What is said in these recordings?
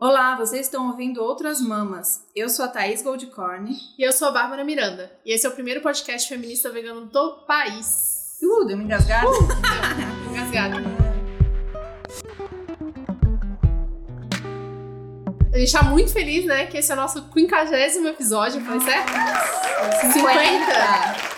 Olá, vocês estão ouvindo Outras Mamas. Eu sou a Thaís Goldcorn. E eu sou a Bárbara Miranda. E esse é o primeiro podcast feminista vegano do país. Uh, deu uma engasgada. Uh, engasgada. A gente tá muito feliz, né? Que esse é o nosso quinquagésimo episódio, foi certo? 50!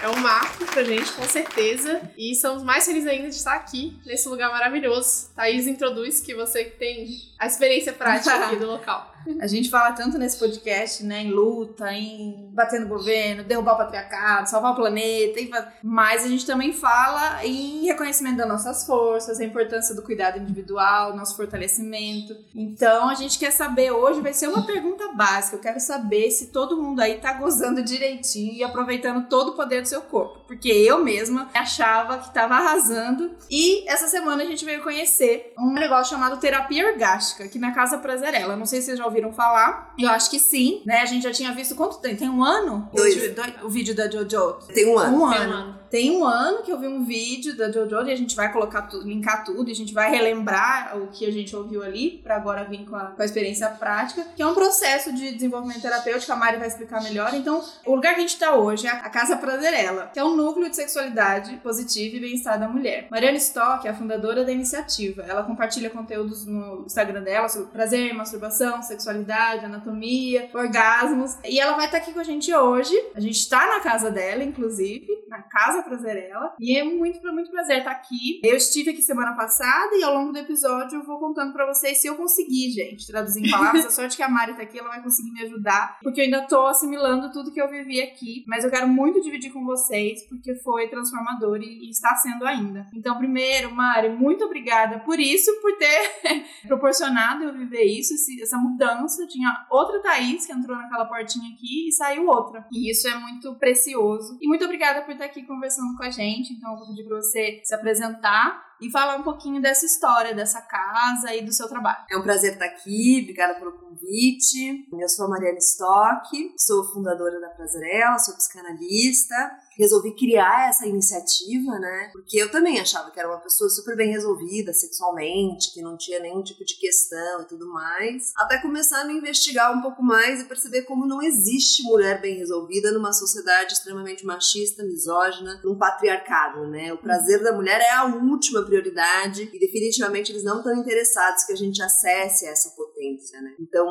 É um marco pra gente, com certeza. E somos mais felizes ainda de estar aqui, nesse lugar maravilhoso. Thaís introduz que você tem a experiência prática aqui do local. A gente fala tanto nesse podcast, né, em luta, em bater no governo, derrubar o patriarcado, salvar o planeta, mas a gente também fala em reconhecimento das nossas forças, a importância do cuidado individual, nosso fortalecimento. Então a gente quer saber hoje, vai ser uma pergunta básica, eu quero saber se todo mundo aí tá gozando direitinho e aproveitando todo o poder do seu corpo, porque eu mesma achava que tava arrasando e essa semana a gente veio conhecer um negócio chamado terapia orgástica aqui na Casa Prazerela. Não sei se vocês já ouviram falar. Eu acho que sim, né? A gente já tinha visto quanto tem? Tem um ano? Dois. O, o vídeo da Jojo. Tem um ano. Um Tem um ano. Tem um ano que eu vi um vídeo da Jojo e a gente vai colocar tudo, linkar tudo, e a gente vai relembrar o que a gente ouviu ali, pra agora vir com a, com a experiência prática, que é um processo de desenvolvimento terapêutico, a Mari vai explicar melhor. Então, o lugar que a gente tá hoje é a Casa Prazerela, que é um núcleo de sexualidade positiva e bem-estar da mulher. Mariana Stock é a fundadora da iniciativa. Ela compartilha conteúdos no Instagram dela sobre prazer, masturbação, sexualidade, anatomia, orgasmos. E ela vai estar aqui com a gente hoje. A gente tá na casa dela, inclusive, na Casa Prazerela. E é muito, muito prazer estar aqui. Eu estive aqui semana passada e ao longo do episódio eu vou contando pra vocês se eu conseguir, gente, traduzir em palavras. A sorte que a Mari tá aqui, ela vai conseguir me ajudar, porque eu ainda tô assimilando tudo que eu vivi aqui. Mas eu quero muito dividir com vocês, porque foi transformador e, e está sendo ainda. Então, primeiro, Mari, muito obrigada por isso, por ter proporcionado eu viver isso, essa mudança. Tinha outra Thaís que entrou naquela portinha aqui e saiu outra. E isso é muito precioso. E muito obrigada por estar aqui conversando com a gente. Então, eu vou pedir pra você se apresentar e falar um pouquinho dessa história, dessa casa e do seu trabalho. É um prazer estar aqui, obrigada pelo convite. Eu sou a Mariana Stock, sou fundadora da Prazerela, sou psicanalista. Resolvi criar essa iniciativa, né? Porque eu também achava que era uma pessoa super bem resolvida sexualmente, que não tinha nenhum tipo de questão e tudo mais. Até começar a me investigar um pouco mais e perceber como não existe mulher bem resolvida numa sociedade extremamente machista, misógina, num patriarcado, né? O prazer da mulher é a última prioridade e definitivamente eles não estão interessados que a gente acesse essa potência, né? Então,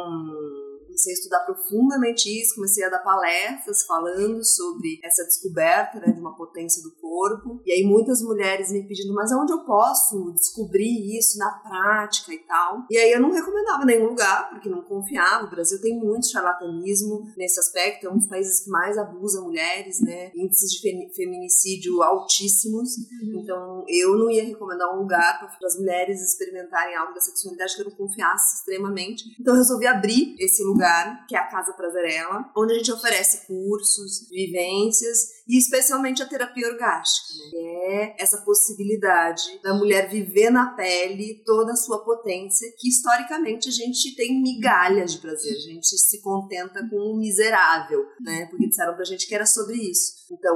comecei a estudar profundamente isso, comecei a dar palestras falando sobre essa descoberta né, de uma potência do corpo. E aí muitas mulheres me pedindo, mas aonde eu posso descobrir isso na prática e tal? E aí eu não recomendava nenhum lugar, porque não confiava. O Brasil tem muito charlatanismo nesse aspecto, é um dos países que mais abusa mulheres, né? Índices de fe- feminicídio altíssimos. Então, eu não ia recomendar um lugar para as mulheres experimentarem algo da sexualidade que eu não confiasse extremamente. Então, eu resolvi abrir esse lugar, que é a Casa Prazerela, onde a gente oferece cursos, vivências e especialmente a terapia orgástica, né? Que é essa possibilidade da mulher viver na pele toda a sua potência, que historicamente a gente tem migalhas de prazer, a gente se contenta com o miserável, né? Porque disseram pra gente que era sobre isso. Então,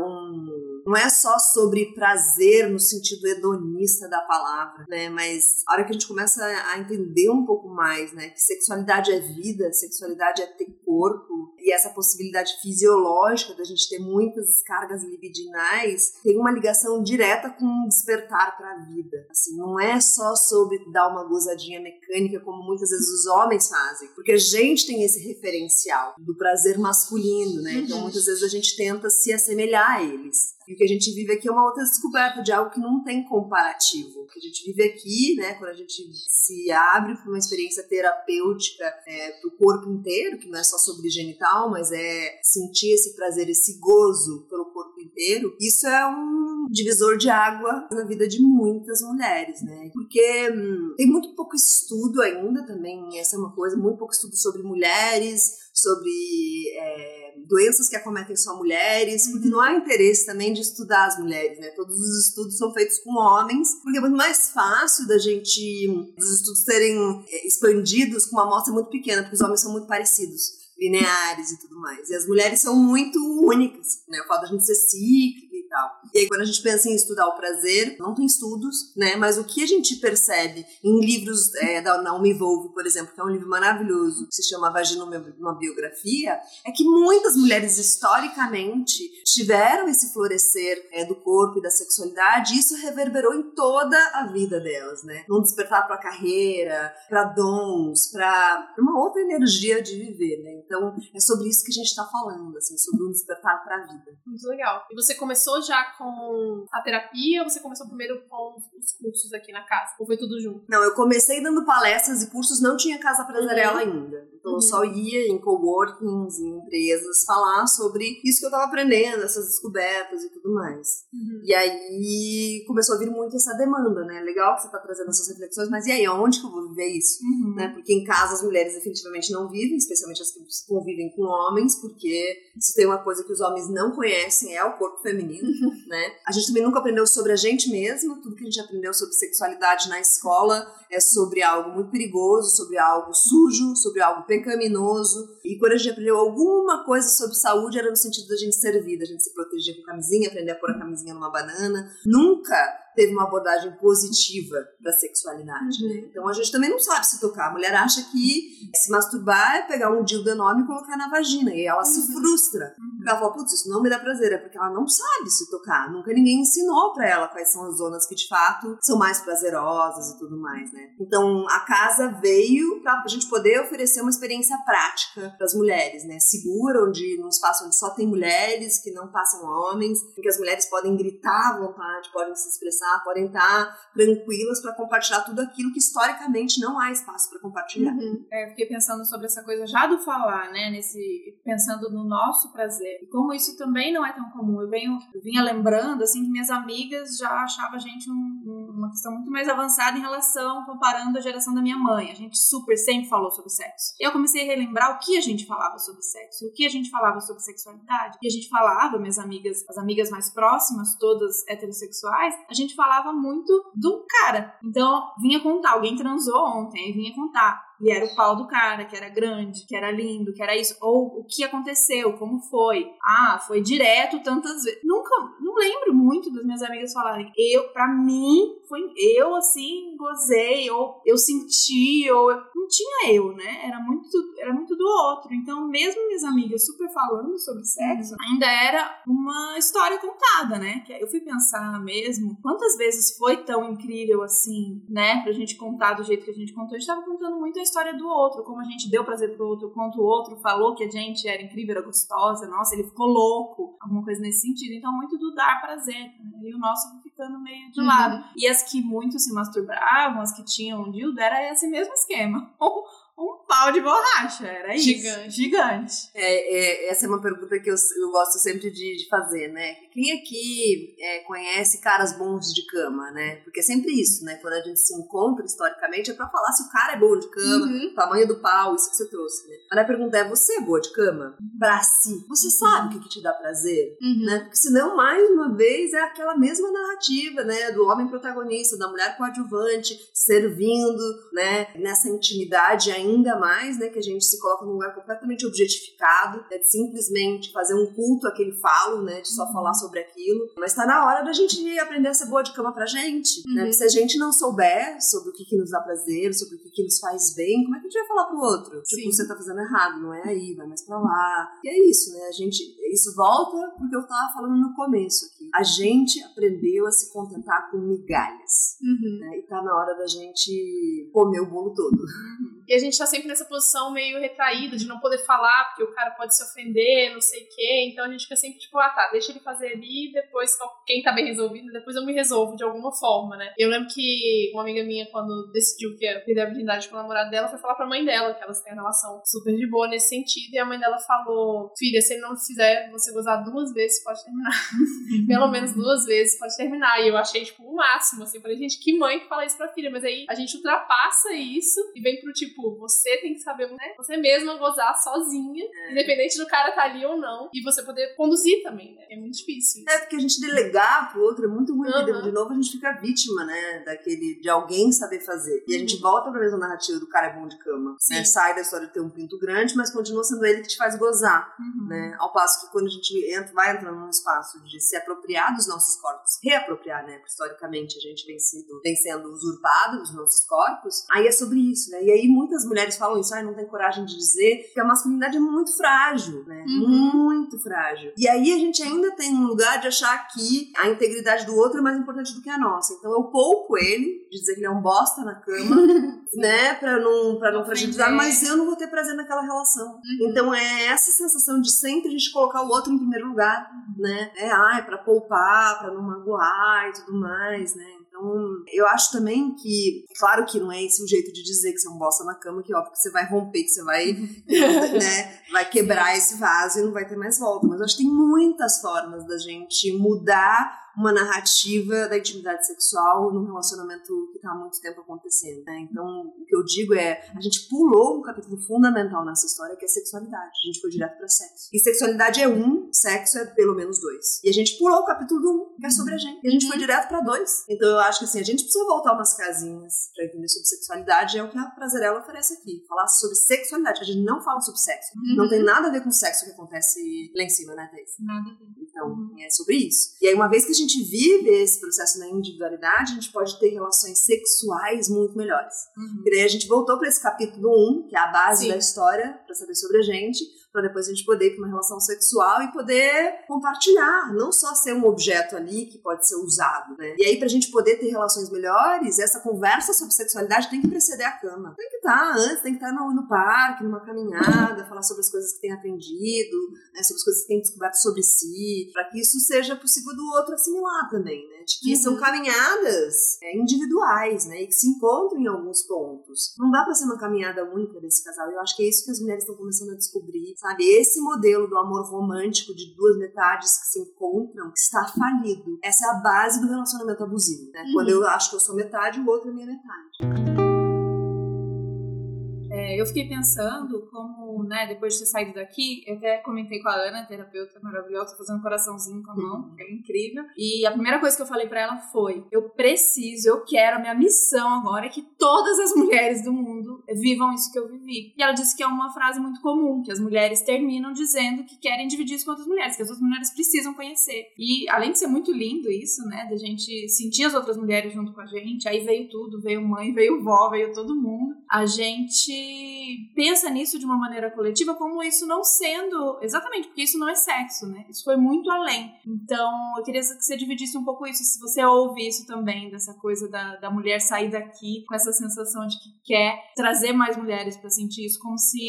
não é só sobre prazer no sentido hedonista da palavra, né? Mas a hora que a gente começa a entender um pouco mais, né? Que sexualidade é vida, sexualidade é ter corpo, e essa possibilidade fisiológica da gente ter muitas descargas libidinais tem uma ligação direta com o despertar para a vida. Assim, não é só sobre dar uma gozadinha mecânica como muitas vezes os homens fazem, porque a gente tem esse referencial do prazer masculino, né? Então muitas vezes a gente tenta se assemelhar a eles. E o que a gente vive aqui é uma outra descoberta de algo que não tem comparativo. O que a gente vive aqui, né, quando a gente se abre para uma experiência terapêutica é, para o corpo inteiro, que não é só sobre genital, mas é sentir esse prazer, esse gozo pelo corpo inteiro, isso é um divisor de água na vida de muitas mulheres, né? Porque hum, tem muito pouco estudo ainda também, essa é uma coisa, muito pouco estudo sobre mulheres, sobre é, doenças que acometem só mulheres, porque não há interesse também de estudar as mulheres, né? Todos os estudos são feitos com homens, porque é muito mais fácil da gente, dos estudos serem é, expandidos com uma amostra muito pequena, porque os homens são muito parecidos lineares e tudo mais. E as mulheres são muito únicas, né? O fato da gente ser cíclica e aí, quando a gente pensa em estudar o prazer, não tem estudos, né? Mas o que a gente percebe em livros é, da Naomi Volvo, por exemplo, que é um livro maravilhoso, que se chama Vagina, uma biografia, é que muitas mulheres historicamente tiveram esse florescer é, do corpo e da sexualidade, e isso reverberou em toda a vida delas, né? Num despertar para carreira, para dons, para uma outra energia de viver, né? Então, é sobre isso que a gente está falando, assim, sobre um despertar para a vida. Muito legal. E você começou já com a terapia ou você começou primeiro com os cursos aqui na casa? Ou foi tudo junto? Não, eu comecei dando palestras e cursos, não tinha casa prazerela uhum. ainda. Então uhum. eu só ia em coworkings, em empresas, falar sobre isso que eu tava aprendendo, essas descobertas e tudo mais. Uhum. E aí começou a vir muito essa demanda, né? Legal que você tá trazendo essas reflexões, mas e aí, onde que eu vou viver isso? Uhum. Né? Porque em casa as mulheres definitivamente não vivem, especialmente as que convivem com homens, porque se tem uma coisa que os homens não conhecem é o corpo feminino, né? A gente também nunca aprendeu sobre a gente mesma, tudo que a gente aprendeu sobre sexualidade na escola é sobre algo muito perigoso, sobre algo sujo, sobre algo pecaminoso. E quando a gente aprendeu alguma coisa sobre saúde, era no sentido da gente ser vida, a gente se proteger com camisinha, aprender a pôr a camisinha numa banana. Nunca teve uma abordagem positiva para a sexualidade. Uhum. Né? Então a gente também não sabe se tocar. A mulher acha que se masturbar é pegar um dildo enorme e colocar na vagina. E ela uhum. se frustra. Uhum. Ela fala, putz, isso não me dá prazer. É porque ela não sabe se tocar. Nunca ninguém ensinou para ela quais são as zonas que de fato são mais prazerosas e tudo mais, né? Então a casa veio para a gente poder oferecer uma experiência prática para as mulheres, né? Segura, onde num espaço onde só tem mulheres, que não passam homens, em que as mulheres podem gritar à vontade, podem se expressar conversar, podem estar tranquilas para compartilhar tudo aquilo que historicamente não há espaço para compartilhar. Uhum. É, fiquei pensando sobre essa coisa já do falar, né? Nesse pensando no nosso prazer e como isso também não é tão comum. Eu venho, eu vinha lembrando assim que minhas amigas já achavam a gente um, uma questão muito mais avançada em relação comparando a geração da minha mãe. A gente super sempre falou sobre sexo. Eu comecei a relembrar o que a gente falava sobre sexo, o que a gente falava sobre sexualidade. E a gente falava, minhas amigas, as amigas mais próximas, todas heterossexuais, a gente falava muito do cara. Então, vinha contar, alguém transou ontem, vinha contar. E era o pau do cara, que era grande, que era lindo, que era isso. Ou o que aconteceu, como foi. Ah, foi direto tantas vezes. Nunca, não lembro muito das minhas amigas falarem. Eu, pra mim, foi eu assim, gozei, ou eu senti, ou eu... não tinha eu, né? Era muito, era muito do outro. Então, mesmo minhas amigas super falando sobre sexo, ainda era uma história contada, né? Que eu fui pensar mesmo, quantas vezes foi tão incrível assim, né? Pra gente contar do jeito que a gente contou. A gente tava contando muito a história do outro, como a gente deu prazer pro outro, quanto o outro falou que a gente era incrível, era gostosa, nossa, ele ficou louco, alguma coisa nesse sentido. Então, muito do dar prazer, né? E o nosso ficando meio de uhum. lado. E as que muito se masturbavam, as que tinham um dildo, era esse mesmo esquema. um pau de borracha, era isso. Gigante. Gigante. É, é, essa é uma pergunta que eu, eu gosto sempre de, de fazer, né? Quem aqui é, conhece caras bons de cama, né? Porque é sempre isso, né? Quando a gente se encontra historicamente é pra falar se o cara é bom de cama, uhum. tamanho do pau, isso que você trouxe, né? Mas a pergunta é, você é boa de cama? Pra si. Você sabe o que, que te dá prazer? Uhum. Né? Porque senão, mais uma vez, é aquela mesma narrativa, né? Do homem protagonista, da mulher coadjuvante, servindo, né? Nessa intimidade ainda ainda mais, né, que a gente se coloca num lugar completamente objetificado, né, de simplesmente fazer um culto àquele falo, né, de só uhum. falar sobre aquilo. Mas tá na hora da gente aprender a ser boa de cama pra gente, né, uhum. né, porque se a gente não souber sobre o que, que nos dá prazer, sobre o que, que nos faz bem, como é que a gente vai falar pro outro? Tipo, Sim. Tipo, você tá fazendo errado, não é aí, vai mais pra lá. E é isso, né, a gente, isso volta porque eu tava falando no começo aqui. A gente aprendeu a se contentar com migalhas, uhum. né, e tá na hora da gente comer o bolo todo. E a gente tá sempre nessa posição meio retraída, de não poder falar, porque o cara pode se ofender, não sei o quê. Então a gente fica sempre tipo, ah tá, deixa ele fazer ali, depois quem tá bem resolvido, depois eu me resolvo de alguma forma, né? Eu lembro que uma amiga minha, quando decidiu que ia perder a virgindade com o namorado dela, foi falar pra mãe dela que elas têm uma relação super de boa nesse sentido. E a mãe dela falou: Filha, se ele não fizer você gozar duas vezes, pode terminar. Pelo menos duas vezes pode terminar. E eu achei, tipo, o máximo, assim. Falei, gente, que mãe que fala isso pra filha? Mas aí a gente ultrapassa isso e vem pro tipo, Você tem que saber, né? Você mesma gozar sozinha, é. independente do cara tá ali ou não. E você poder conduzir também, né? É muito difícil. Isso. É, porque a gente delegar pro outro é muito ruim. Uhum. De novo, a gente fica vítima, né? Daquele, de alguém saber fazer. E a gente uhum. volta pra mesma narrativa do cara é bom de cama. Né? Sai da história de ter um pinto grande, mas continua sendo ele que te faz gozar. Uhum. Né? Ao passo que quando a gente entra, vai entrando num espaço de se apropriar dos nossos corpos, reapropriar, né? Porque historicamente a gente vem, sido, vem sendo usurpado dos nossos corpos, aí é sobre isso, né? E aí muitas mulheres falam isso, ah, não tem coragem de dizer que a masculinidade é muito frágil, né? Uhum. Muito frágil. E aí a gente ainda tem um lugar de achar que a integridade do outro é mais importante do que a nossa. Então eu pouco ele, de dizer que ele é um bosta na cama, né? Pra não, pra não fragilizar, mas eu não vou ter prazer naquela relação. Uhum. Então é essa sensação de sempre a gente colocar o outro em primeiro lugar, né? É, ah, é pra poupar, pra não magoar e tudo mais, né? Então, eu acho também que, claro que não é esse o jeito de dizer que você é um bosta na cama, que óbvio que você vai romper, que você vai, né, vai quebrar esse vaso e não vai ter mais volta. Mas eu acho que tem muitas formas da gente mudar uma narrativa da intimidade sexual num relacionamento que está há muito tempo acontecendo. Né? Então, o que eu digo é, a gente pulou um capítulo fundamental nessa história, que é sexualidade. A gente foi direto para sexo. E sexualidade é um, sexo é pelo menos dois. E a gente pulou o capítulo um, que é sobre a gente. E a gente foi direto para dois. Então, eu acho que assim, a gente precisa voltar umas casinhas para entender sobre sexualidade. É o que a Prazerela oferece aqui. Falar sobre sexualidade. A gente não fala sobre sexo. Uhum. Não tem nada a ver com sexo que acontece lá em cima, né, Thais? Nada a ver. Então, uhum. é sobre isso. E aí, uma vez que a gente gente vive esse processo da individualidade, a gente pode ter relações sexuais muito melhores. Uhum. E daí a gente voltou para esse capítulo 1, que é a base Sim. da história, para saber sobre a gente, para depois a gente poder ir para uma relação sexual e poder compartilhar, não só ser um objeto ali que pode ser usado, né? E aí para a gente poder ter relações melhores, essa conversa sobre sexualidade tem que preceder a cama. Tem que estar tá antes, tem que estar tá no, no parque, numa caminhada, falar sobre as coisas que tem aprendido, né? sobre as coisas que tem descoberto sobre si, para que isso seja possível do outro assimilar também, né? De que uhum. são caminhadas é, individuais, né? E que se encontram em alguns pontos. Não dá para ser uma caminhada única desse casal. Eu acho que é isso que as mulheres estão começando a descobrir sabe? Esse modelo do amor romântico de duas metades que se encontram está falido. Essa é a base do relacionamento abusivo, né? Uhum. Quando eu acho que eu sou metade, o outro é minha metade. É, eu fiquei pensando como, né, depois de ter saído daqui, eu até comentei com a Ana, terapeuta maravilhosa, fazendo um coraçãozinho com a mão, que é incrível. E a primeira coisa que eu falei para ela foi: eu preciso, eu quero, a minha missão agora é que todas as mulheres do mundo vivam isso que eu vivi. E ela disse que é uma frase muito comum, que as mulheres terminam dizendo que querem dividir isso com outras mulheres, que as outras mulheres precisam conhecer. E além de ser muito lindo isso, né, da gente sentir as outras mulheres junto com a gente, aí veio tudo, veio mãe, veio vó, veio todo mundo. A gente pensa nisso de uma maneira coletiva como isso não sendo. Exatamente, porque isso não é sexo, né? Isso foi muito além. Então, eu queria que você dividisse um pouco isso, se você ouve isso também, dessa coisa da, da mulher sair daqui com essa sensação de que quer trazer mais mulheres para sentir isso, como se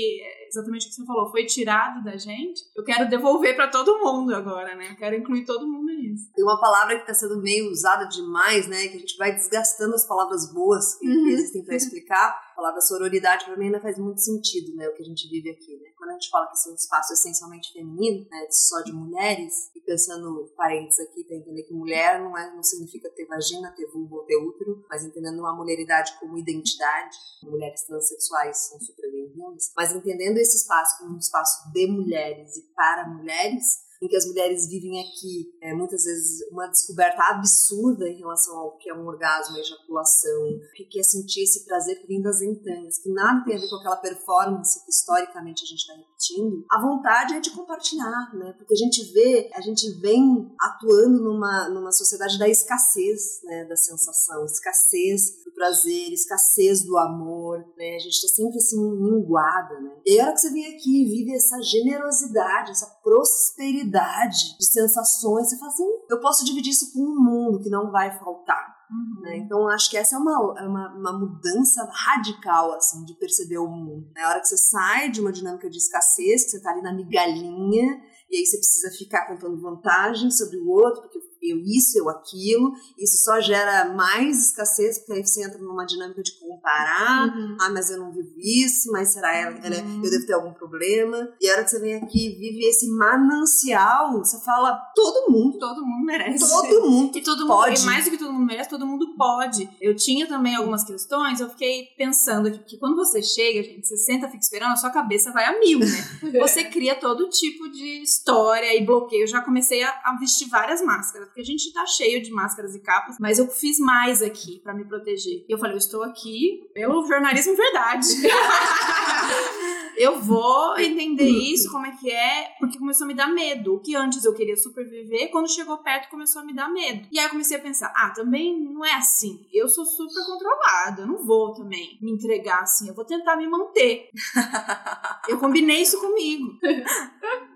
exatamente o que você falou, foi tirado da gente. Eu quero devolver para todo mundo agora, né? Eu quero incluir todo mundo nisso. Tem uma palavra que está sendo meio usada demais, né? Que a gente vai desgastando as palavras boas que uhum. existem para explicar a palavra sororidade para mim ainda faz muito sentido, né, o que a gente vive aqui, né? Quando a gente fala que esse é um espaço essencialmente feminino, né, só de mulheres, e pensando parentes aqui, para entender que mulher não é não significa ter vagina, ter vulva ou ter útero, mas entendendo uma mulheridade como identidade, mulheres transexuais são super bem-vindas, mas entendendo esse espaço como um espaço de mulheres e para mulheres, em que as mulheres vivem aqui, é, muitas vezes uma descoberta absurda em relação ao que é um orgasmo, a ejaculação, o que é sentir esse prazer que vem das entranhas, que nada tem a ver com aquela performance que historicamente a gente está repetindo, a vontade é de compartilhar, né? Porque a gente vê, a gente vem atuando numa, numa sociedade da escassez, né? Da sensação, escassez do prazer, escassez do amor, né? A gente está sempre assim minguada, né? E a hora que você vem aqui e vive essa generosidade, essa prosperidade de sensações, você fala assim, eu posso dividir isso com um mundo que não vai faltar. Uhum. Né? Então, acho que essa é uma, é uma, uma, mudança radical, assim, de perceber o mundo. Na hora que você sai de uma dinâmica de escassez, que você está ali na migalhinha, e aí você precisa ficar contando vantagem sobre o outro, porque eu isso, eu aquilo, isso só gera mais escassez, porque aí você entra numa dinâmica de comparar, Uhum. ah, mas eu não vivo isso, mas será ela, ela- Uhum. eu devo ter algum problema? E a hora que você vem aqui e vive esse manancial, você fala, todo mundo, Todo mundo merece. todo mundo E todo mundo, pode. e mais do que todo mundo merece, todo mundo pode. Eu tinha também algumas questões, eu fiquei pensando aqui, que quando você chega, gente, você senta, fica esperando, a sua cabeça vai a mil, né? Você cria todo tipo de história e bloqueio. Eu já comecei a, a vestir várias máscaras, porque a gente tá cheio de máscaras e capas, mas eu fiz mais aqui pra me proteger. E eu falei, eu estou aqui pelo jornalismo verdade. eu vou entender isso, como é que é, porque começou a me dar medo. O que antes eu queria superviver, quando chegou perto começou a me dar medo. E aí eu comecei a pensar, ah, também não é assim. Eu sou super controlada, eu não vou também me entregar assim, eu vou tentar me manter. eu combinei isso comigo.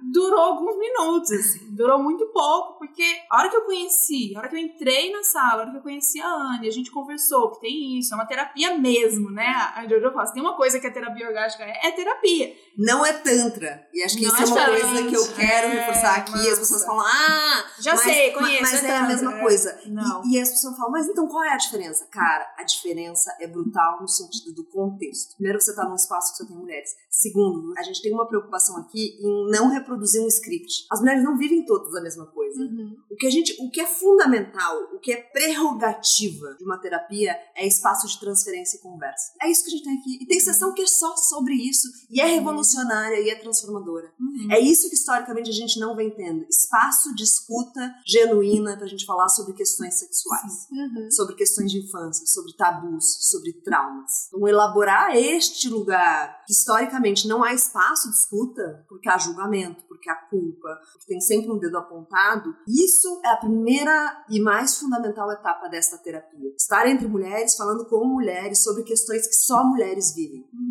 Durou alguns minutos, assim, durou muito pouco, porque a hora que eu conheci, a hora que eu entrei na sala, a hora que eu conheci a Anne, a gente conversou que tem isso, é uma terapia mesmo, né? A Jojo fala, se tem uma coisa que a terapia orgástica é, é terapia. Não é tantra. E acho que isso é uma é coisa que eu quero É, reforçar aqui. As massa. pessoas falam, ah, Já mas, sei, conheço. Mas é a tantra. mesma É. coisa. E, e as pessoas falam, mas então qual é a diferença? Cara, a diferença é brutal no sentido do contexto. Primeiro, você tá num espaço que só tem mulheres. Segundo, a gente tem uma preocupação aqui em não reproduzir um script. As mulheres não vivem todas a mesma coisa. Uhum. O que a gente, o que é fundamental, o que é prerrogativa de uma terapia é espaço de transferência e conversa. É isso que a gente tem aqui. E tem sessão que é só sobre isso e é revolucionária e é transformadora. Uhum. É isso que historicamente a gente não vem tendo. Espaço de escuta genuína pra gente falar sobre questões sexuais. Uhum. Sobre questões de infância, sobre tabus, sobre traumas. Então, elaborar este lugar que historicamente não há espaço de escuta, porque há julgamento, porque há culpa, porque tem sempre um dedo apontado, isso é a primeira e mais fundamental etapa desta terapia. Estar entre mulheres, falando com mulheres sobre questões que só mulheres vivem. Uhum.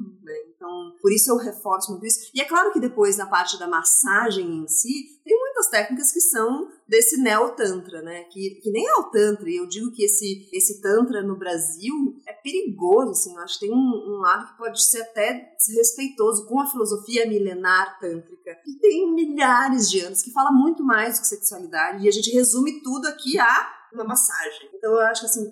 Por isso eu reforço muito isso. E é claro que depois, na parte da massagem em si, tem muitas técnicas que são desse neo-tantra, né? Que, que nem é o tantra. E eu digo que esse, esse tantra no Brasil é perigoso, assim. Eu acho que tem um, um lado que pode ser até desrespeitoso com a filosofia milenar tântrica. E tem milhares de anos que fala muito mais do que sexualidade. E a gente resume tudo aqui a uma massagem. Então eu acho que assim,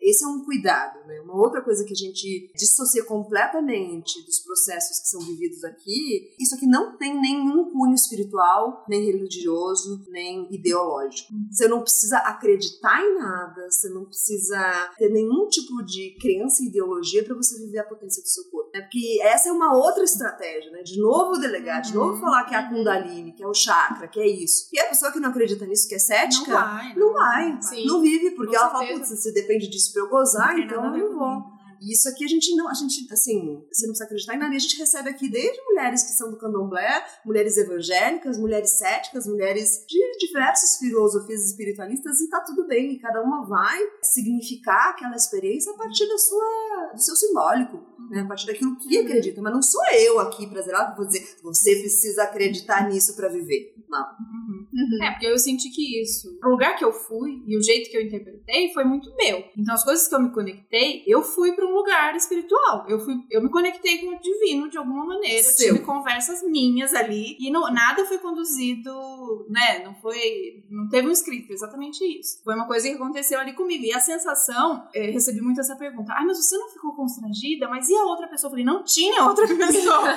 esse é um cuidado, né? Uma outra coisa que a gente dissocia completamente dos processos que são vividos aqui, isso aqui não tem nenhum cunho espiritual, nem religioso, nem ideológico. Você não precisa acreditar em nada, você não precisa ter nenhum tipo de crença e ideologia para você viver a potência do seu corpo. Né? Porque essa é uma outra estratégia, né? De novo delegar, de novo falar que é a Kundalini, que é o chakra, que é isso. E a pessoa que não acredita nisso, que é Não cética, vai. não vai. Não vive, porque Com ela fala, certeza. putz, se depende disso pra eu gozar, tem então nada a E isso aqui a gente não, a gente, assim, você não precisa acreditar em nada. E a gente recebe aqui desde mulheres que são do candomblé, mulheres evangélicas, mulheres céticas, mulheres de diversas filosofias espiritualistas, e tá tudo bem. E cada uma vai significar aquela experiência a partir da sua, do seu simbólico, né? a partir daquilo que acredita. Mas não sou eu aqui, brasileira, que vou dizer, você precisa acreditar nisso pra viver. Não. Uhum. Uhum. É, porque eu senti que isso, o lugar que eu fui e o jeito que eu interpretei foi muito meu. Então, as coisas que eu me conectei, eu fui para um lugar espiritual. Eu fui, eu me conectei com o divino de alguma maneira. Eu Seu. tive conversas minhas ali e não, nada foi conduzido, né? Não foi, não teve um script, exatamente isso. Foi uma coisa que aconteceu ali comigo. E a sensação, eh, recebi muito essa pergunta: "Ai, mas você não ficou constrangida? Mas e a outra pessoa?" Eu falei: "Não tinha outra pessoa."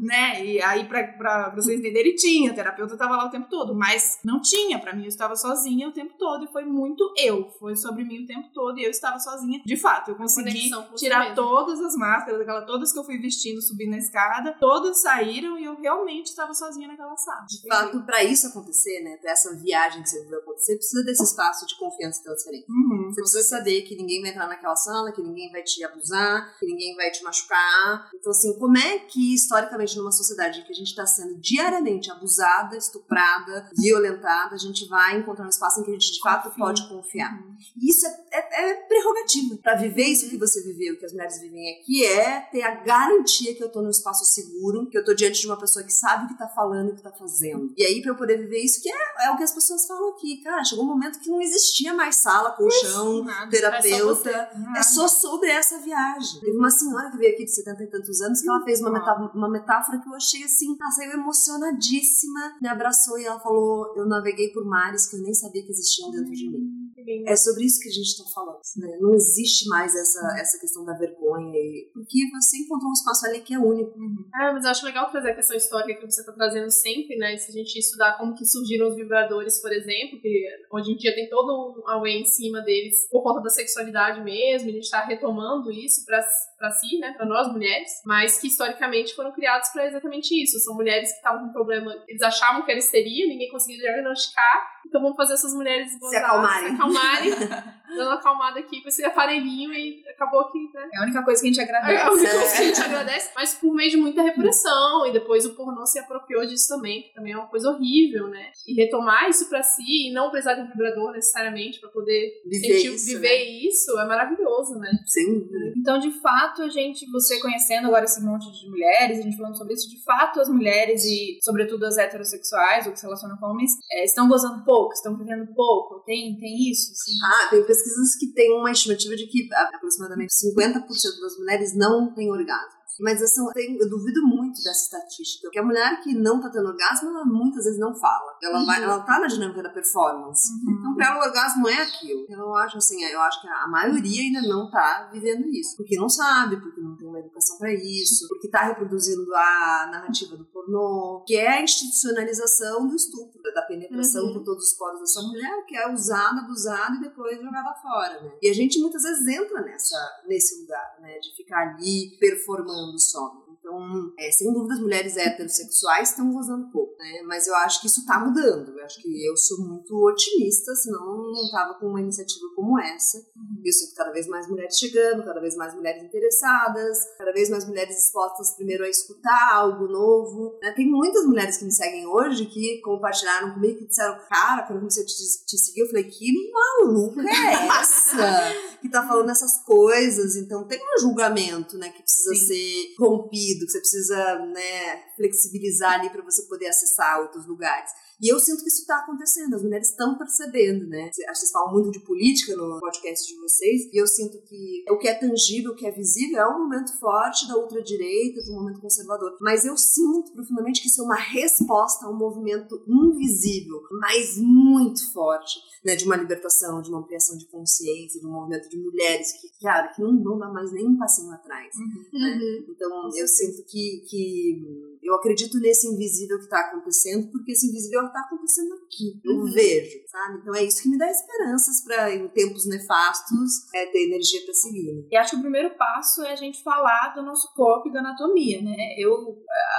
né? E aí, pra, pra vocês entenderem, tinha. A terapeuta tava lá o tempo todo, mas não tinha. Pra mim, eu estava sozinha o tempo todo e foi muito eu. Foi sobre mim o tempo todo e eu estava sozinha. De fato, eu consegui Tirar mesmo. todas as máscaras, aquela, todas que eu fui vestindo, subindo na escada, todas saíram e eu realmente estava sozinha naquela sala. De fato, pra isso acontecer, né, pra essa viagem que você viu acontecer, precisa desse espaço de confiança e transferência. Uhum. Você precisa saber que ninguém vai entrar naquela sala, que ninguém vai te abusar, que ninguém vai te machucar. Então, assim, como é que, historicamente, numa sociedade em que a gente está sendo diariamente abusada, estuprada, violentada, a gente vai encontrar um espaço em que a gente, de fato, Confia. pode confiar? Uhum. E isso é, é, é prerrogativa. Pra viver isso que você viveu, que as mulheres vivem aqui, é ter a garantia que eu tô num espaço seguro, que eu tô diante de uma pessoa que sabe o que tá falando e o que tá fazendo. E aí, pra eu poder viver isso, que é, é o que as pessoas falam aqui. Cara, chegou um momento que não existia mais sala, colchão, Nada. terapeuta. Nada. É só sobre essa viagem. Teve uma senhora que veio aqui de 70 e tantos anos que ela fez uma, metá- uma metáfora que eu achei assim, ela saiu emocionadíssima, me abraçou e ela falou: Eu naveguei por mares que eu nem sabia que existiam dentro de mim. É sobre isso que a gente está falando. Né? Não existe mais essa, essa questão da vergonha, porque você encontrou um espaço ali que é único. Uhum. É, mas eu acho legal trazer a questão histórica que você está trazendo sempre, né? Se a gente estudar como que surgiram os vibradores, por exemplo, que hoje em dia tem todo um away em cima deles por conta da sexualidade mesmo, a gente está retomando isso para para si, né, para nós mulheres, mas que historicamente foram criados para exatamente isso. São mulheres que estavam com problema, eles achavam que era histeria, ninguém conseguia diagnosticar, então vamos fazer essas mulheres gozar, se acalmarem. Se acalmarem dando acalmada aqui com esse aparelhinho e acabou que, né? É a única coisa que a gente agradece. É a única coisa que a gente agradece, mas por meio de muita repressão, e depois o pornô se apropriou disso também, que também é uma coisa horrível, né? E retomar isso pra si e não precisar de um vibrador necessariamente pra poder viver, sentir, isso, viver né? isso é maravilhoso, né? Sim. Então, de fato, a gente, você conhecendo agora esse monte de mulheres, a gente falando sobre isso, de fato as mulheres e, sobretudo, as heterossexuais, ou que se relacionam com homens, é, estão gozando pouco, estão vivendo pouco. Tem, tem isso, sim. Ah, tem pesquisas que têm uma estimativa de que aproximadamente 50% das mulheres não têm orgasmo. Mas assim, eu duvido muito dessa estatística. Porque a mulher que não tá tendo orgasmo, ela muitas vezes não fala. Ela, uhum. vai, ela tá na dinâmica da performance. Uhum. Então, pra ela, o orgasmo é aquilo. Então, eu acho assim, eu acho que a maioria ainda não tá vivendo isso. Porque não sabe, porque não tem uma educação para isso, porque tá reproduzindo a narrativa do pornô, que é a institucionalização do estupro, da penetração uhum. por todos os poros dessa mulher, que é usada, abusada e depois jogada fora, né? E a gente muitas vezes entra nessa, nesse lugar, né? De ficar ali performando do sono. Então, é, sem dúvida, as mulheres heterossexuais estão gozando pouco, né? Mas eu acho que isso está mudando. Eu acho que eu sou muito otimista, senão não estava com uma iniciativa como essa. Uhum. Eu sinto cada vez mais mulheres chegando, cada vez mais mulheres interessadas, cada vez mais mulheres dispostas primeiro a escutar algo novo. Né? Tem muitas mulheres que me seguem hoje que compartilharam comigo que disseram, cara, quando eu comecei a te, te seguir, eu falei, que maluca é essa? que tá falando essas coisas. Então tem um julgamento, né, que precisa Sim. ser rompido, que você precisa, né, flexibilizar ali para você poder acessar outros lugares. E eu sinto que isso está acontecendo, as mulheres estão percebendo, né? Vocês falam muito de política no podcast de vocês, e eu sinto que o que é tangível, o que é visível, é um momento forte da ultradireita, de um momento conservador. Mas eu sinto profundamente que isso é uma resposta a um movimento invisível, mas muito forte, né? De uma libertação, de uma ampliação de consciência, de um movimento de mulheres que, cara, que não vão dar mais nem um passinho atrás. Uhum. Né? Uhum. Então, eu sinto que, que eu acredito nesse invisível que está acontecendo, porque esse invisível está acontecendo aqui. Eu uhum. vejo, sabe? Então é isso que me dá esperanças para, em tempos nefastos, é, ter energia para seguir. Né? E acho que o primeiro passo é a gente falar do nosso corpo e da anatomia, né? Eu,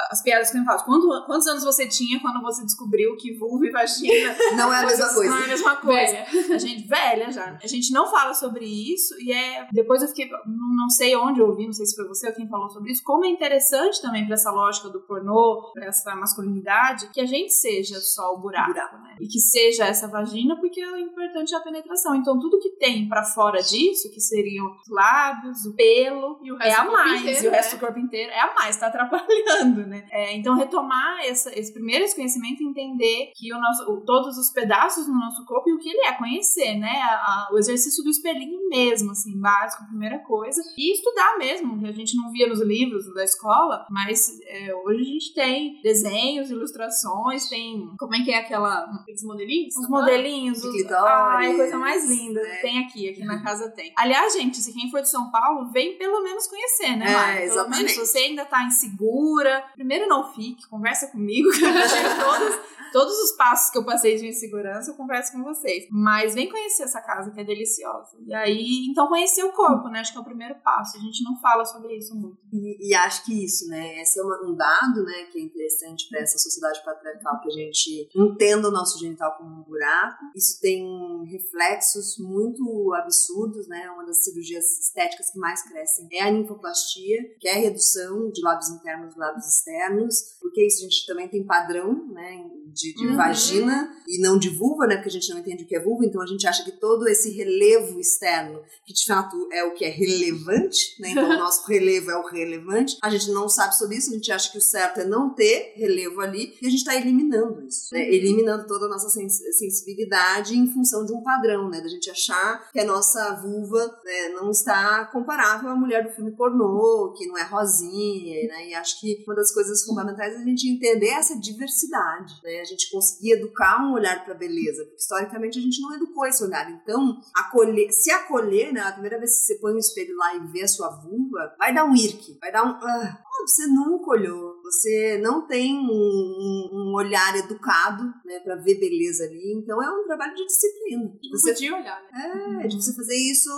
as piadas que eu faço, quantos, quantos anos você tinha quando você descobriu que vulva e vagina não é a mesma coisa? Não é a mesma coisa. Velha. A gente, velha já. A gente não fala sobre isso e é. Depois eu fiquei, não sei onde eu ouvi, não sei se foi você ou quem falou sobre isso, como é interessante também para essa lógica do pornô, para essa masculinidade, que a gente seja só o buraco, buraco. né? E que seja essa vagina, porque o importante é a penetração. Então, tudo que tem para fora disso, que seriam os lábios, o pelo, e o resto é a mais, inteiro, e o resto né? do corpo inteiro é a mais, tá atrapalhando, né? É, então, retomar essa, esse primeiro conhecimento e entender que o nosso, o, todos os pedaços no nosso corpo e o que ele é, conhecer, né? A, a, o exercício do espelhinho mesmo, assim, básico, primeira coisa. E estudar mesmo, que a gente não via nos livros da escola, mas é, hoje a gente tem desenhos, ilustrações, tem. Como é que é aquela. Aqueles modelinhos? Os modelinhos. Os, ai, coisa mais linda. É. Tem aqui, aqui na casa tem. Aliás, gente, se quem for de São Paulo, vem pelo menos conhecer, né, Mari? É, exatamente. Menos, se você ainda tá insegura, primeiro não fique, conversa comigo, que eu todas todos os passos que eu passei de insegurança, eu converso com vocês. Mas vem conhecer essa casa que é deliciosa. E aí, então conhecer o corpo, né? Acho que é o primeiro passo. A gente não fala sobre isso muito. E, e acho que isso, né? Esse é um dado, né, que é interessante para essa sociedade patriarcal que a gente entenda o nosso genital como um buraco. Isso tem reflexos muito absurdos, né? Uma das cirurgias estéticas que mais crescem é a ninfoplastia, que é a redução de lábios internos e lábios externos, porque isso a gente também tem padrão, né, de, de Uhum. vagina e não de vulva, né, porque a gente não entende o que é vulva, então a gente acha que todo esse relevo externo, que de fato é o que é relevante, né, então o nosso relevo é o relevante, a gente não sabe sobre isso, a gente acha que o certo é não ter relevo ali e a gente está eliminando isso, né, eliminando toda a nossa sens- sensibilidade em função de um padrão, né, da gente achar que a nossa vulva né, não está comparável à mulher do filme pornô, que não é rosinha, né, e acho que uma das coisas fundamentais é a gente entender essa diversidade, né, gente conseguir educar um olhar para a beleza, porque historicamente a gente não educou esse olhar, então acolher, se acolher, né, a primeira vez que você põe um espelho lá e vê a sua vulva, vai dar um irque, vai dar um, ah, você nunca olhou, você não tem um, um- um olhar educado, né, para ver beleza ali, então é um trabalho de disciplina. Não Você podia olhar, né? é, de você fazer isso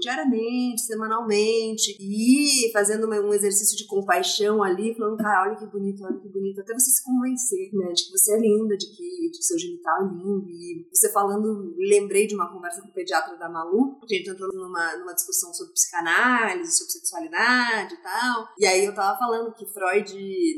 diariamente, semanalmente, e ir fazendo uma- um exercício de compaixão ali, falando, cara, olha que bonito, olha que bonito, até você se convencer, né, de que você é linda, de que, de que seu genital é lindo. E você falando, lembrei de uma conversa com o pediatra da Malu, a gente entrou numa, numa discussão sobre psicanálise, sobre sexualidade e tal, e aí eu tava falando que Freud,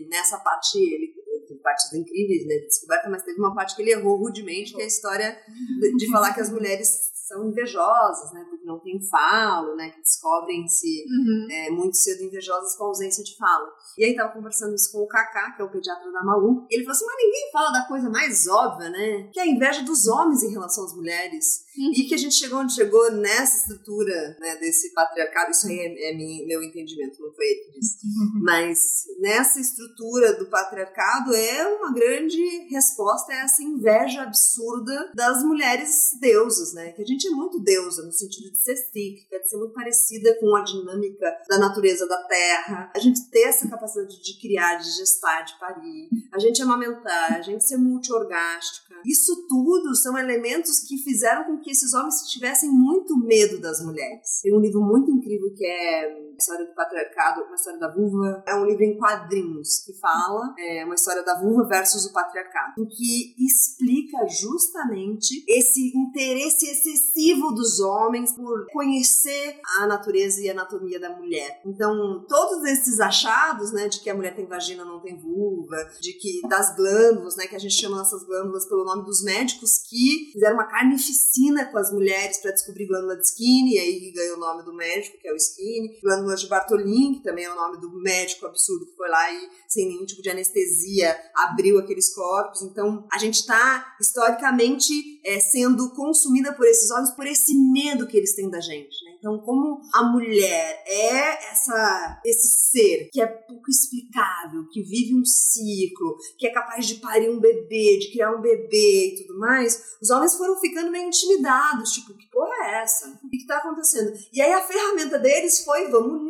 nessa parte, ele teve partes incríveis, né, de descoberta, mas teve uma parte que ele errou rudemente, que é a história de, de falar que as mulheres são invejosas, né, porque não tem falo, né, que descobrem-se Uhum. é, muito cedo invejosas com a ausência de falo. E aí tava conversando isso com o Kaká, que é o pediatra da Malu, ele falou assim, mas ninguém fala da coisa mais óbvia, né, que é a inveja dos homens em relação às mulheres. Uhum. E que a gente chegou onde chegou nessa estrutura, né, desse patriarcado, isso aí é, é mi- meu entendimento, não foi ele que disse. Mas nessa estrutura do patriarcado é uma grande resposta a essa inveja absurda das mulheres deusas, né? Que a gente é muito deusa no sentido de ser cíclica, de ser muito parecida com a dinâmica da natureza da terra. A gente ter essa capacidade de criar, de gestar, de parir, a gente amamentar, a gente ser multiorgástica. Isso tudo são elementos que fizeram com que esses homens tivessem muito medo das mulheres. Tem um livro muito incrível que é a história do patriarcado, uma história da vulva. É um livro em quadrinhos que fala é, uma história da vulva versus o patriarcado, em que explica justamente esse interesse excessivo dos homens por conhecer a natureza e a anatomia da mulher. Então, todos esses achados, né, de que a mulher tem vagina, não tem vulva, de que das glândulas, né, que a gente chama essas glândulas pelo nome dos médicos que fizeram uma carnificina com as mulheres para descobrir glândula de Skinny, e aí ganhou o nome do médico, que é o Skinny, glândula de Bartolin, que também é o nome do médico absurdo que foi lá e sem nenhum tipo de anestesia abriu aqueles corpos. Então, a gente está historicamente é, sendo consumida por esses homens por esse medo que eles têm da gente, né? Então, como a mulher é essa esse ser que é pouco explicável, que vive um ciclo, que é capaz de parir um bebê, de criar um bebê e tudo mais, os homens foram ficando meio intimidados, tipo, que porra é essa? O que, que tá acontecendo? E aí a ferramenta deles foi, vamos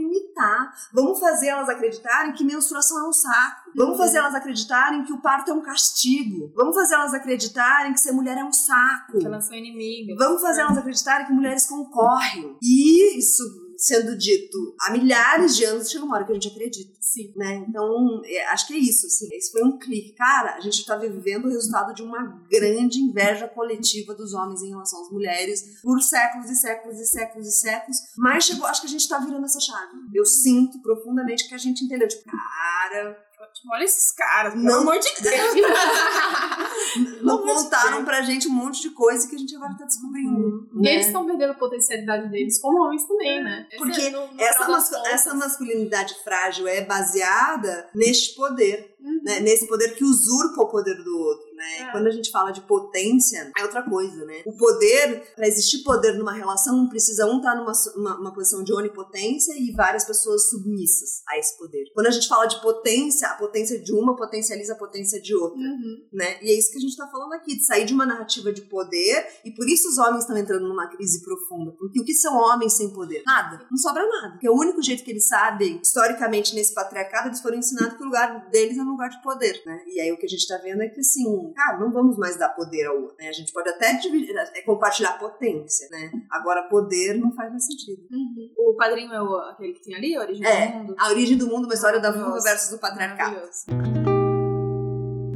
vamos fazer elas acreditarem que menstruação é um saco, vamos fazer elas acreditarem que o parto é um castigo, vamos fazer elas acreditarem que ser mulher é um saco. Que elas são inimigas. Vamos fazer elas acreditarem que mulheres concorrem. E isso sendo dito há milhares de anos, chega uma hora que a gente acredita. Sim. Né? Então, é, acho que é isso. Assim, esse foi um clique. Cara, a gente está vivendo o resultado de uma grande inveja coletiva dos homens em relação às mulheres por séculos e séculos e séculos e séculos. Mas chegou, acho que a gente está virando essa chave. Eu sinto profundamente que a gente entendeu. Tipo, cara, Tipo, olha esses caras, pelo Não. amor de Deus. não contaram pra gente um monte de coisa que a gente agora tá descobrindo. E né? eles estão perdendo a potencialidade deles, como homens também, né? Porque Esse é, no- no Essa, mascu- contas, essa masculinidade frágil é baseada neste poder, Uhum. né? nesse poder que usurpa o poder do outro. Né? É. Quando a gente fala de potência, é outra coisa. Né? O poder, para existir poder numa relação, precisa um estar numa su- uma, uma posição de onipotência e várias pessoas submissas a esse poder. Quando a gente fala de potência, a potência de uma potencializa a potência de outra Uhum. né? E é isso que a gente tá falando aqui, de sair de uma narrativa de poder, e por isso os homens estão entrando numa crise profunda. Porque o que são homens sem poder? Nada. Não sobra nada. Porque o único jeito que eles sabem, historicamente, nesse patriarcado, eles foram ensinados que o lugar deles é um lugar de poder, né? E aí o que a gente tá vendo é que, assim, cara, não vamos mais dar poder ao outro, né? A gente pode até dividir, é, compartilhar potência, né? Agora, poder não faz mais sentido. Uhum. O padrinho é o, aquele que tem ali, a origem É. do mundo. A origem do mundo, uma história da vulva versus o patriarcado.